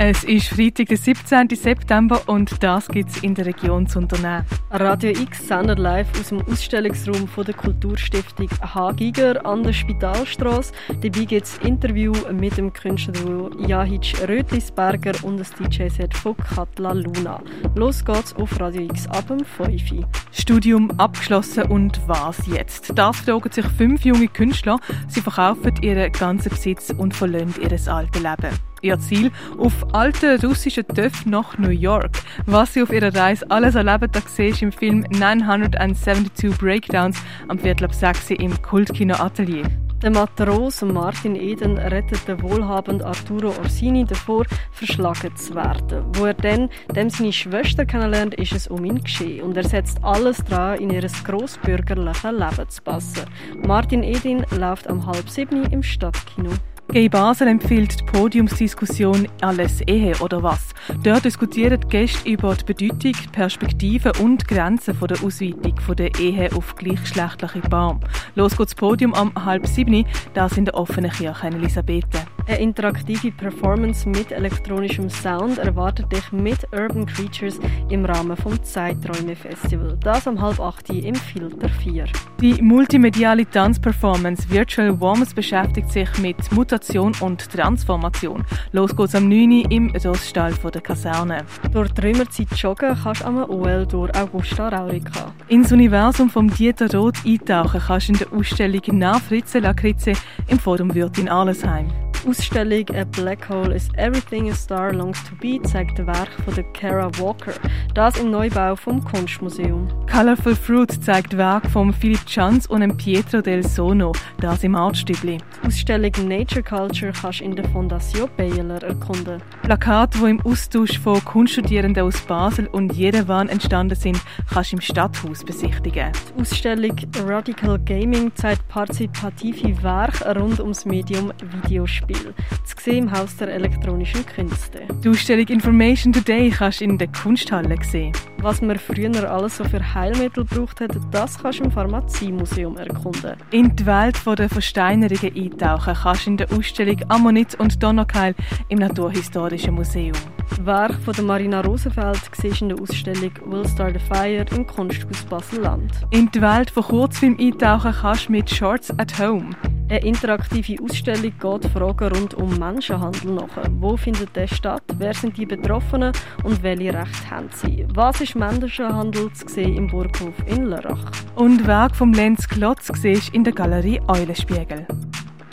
Es ist Freitag, der 17. September und das gibt es in der Region zu unternehmen. Radio X sendet live aus dem Ausstellungsraum von der Kulturstiftung H. Giger an der Spitalstraße. Dabei gibt es Interview mit dem Künstler Jahic Rötlisberger und das DJ-Set von Katla Luna. Los geht's auf Radio X ab dem 5. Studium abgeschlossen und was jetzt? Das fragen sich fünf junge Künstler. Sie verkaufen ihren ganzen Besitz und verlassen ihr altes Leben. Ihr Ziel auf alten russischen Töpf nach New York. Was sie auf ihrer Reise alles erleben, das siehst im Film 972 Breakdowns am Viertel ab 6 im Kultkino Atelier. Der Matros Martin Eden rettet den wohlhabenden Arturo Orsini davor, verschlagen zu werden. Wo er dann dem seine Schwester kennenlernt, ist es um ihn geschehen und er setzt alles dran, in ihr grossbürgerliches Leben zu passen. Martin Eden läuft am halb sieben im Stadtkino. Gay Basel empfiehlt die Podiumsdiskussion «Alles Ehe oder was?». Dort diskutieren die Gäste über die Bedeutung, Perspektiven und Grenzen von der Ausweitung der Ehe auf gleichgeschlechtliche Paare. Los geht's Podium am halb sieben, das in der offenen Kirche in Elisabethen. Eine interaktive Performance mit elektronischem Sound erwartet dich mit Urban Creatures im Rahmen vom Zeiträume Festival. Das am halb acht im Filter 4. Die multimediale Tanzperformance Virtual Warms beschäftigt sich mit Mutation und Transformation. Los geht's am 9. im Roststall der Kaserne. Durch die Römerzeit joggen kannst du am OL durch Augusta Raurica. Ins Universum vom Dieter Roth eintauchen kannst du in der Ausstellung «Nach Fritze Lakritze» im Forum Wirt in Arlesheim. Ausstellung A Black Hole is Everything a Star Longs to Be zeigt das Werk von der Kara Walker. Das im Neubau vom Kunstmuseum. Colorful Fruit zeigt Werk von Philipp Chanz und dem Pietro del Sono. Das im Artstübli. Ausstellung Nature Culture kannst du in der Fondation Baylor erkunden. Plakate, die im Austausch von Kunststudierenden aus Basel und Jerewan entstanden sind, kannst du im Stadthaus besichtigen. Die Ausstellung Radical Gaming zeigt partizipative Werke rund ums Medium Videospiel. Beispiel zu sehen im Haus der elektronischen Künste. Die Ausstellung Information Today kannst du in der Kunsthalle sehen. Was man früher alles so für Heilmittel braucht hat, das kannst du im Pharmaziemuseum erkunden. In die Welt der Versteinerungen eintauchen kannst du in der Ausstellung Ammonit und Donnerkeil im Naturhistorischen Museum. Werk von der Marina Rosenfeld siehst in der Ausstellung Will Start a Fire im Kunsthaus Basel-Land. In die Welt von Kurzfilm eintauchen kannst du mit Shorts at Home. Eine interaktive Ausstellung geht Fragen rund um Menschenhandel nach. Wo findet der statt? Wer sind die Betroffenen und welche Rechte haben sie? Was ist Menschenhandel zu sehen im Burghof in Lörrach? Und Werk vom Lenz Klotz siehst in der Galerie Eulenspiegel.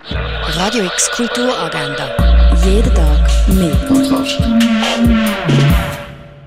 Radio X Kulturagenda. Jeden Tag mehr.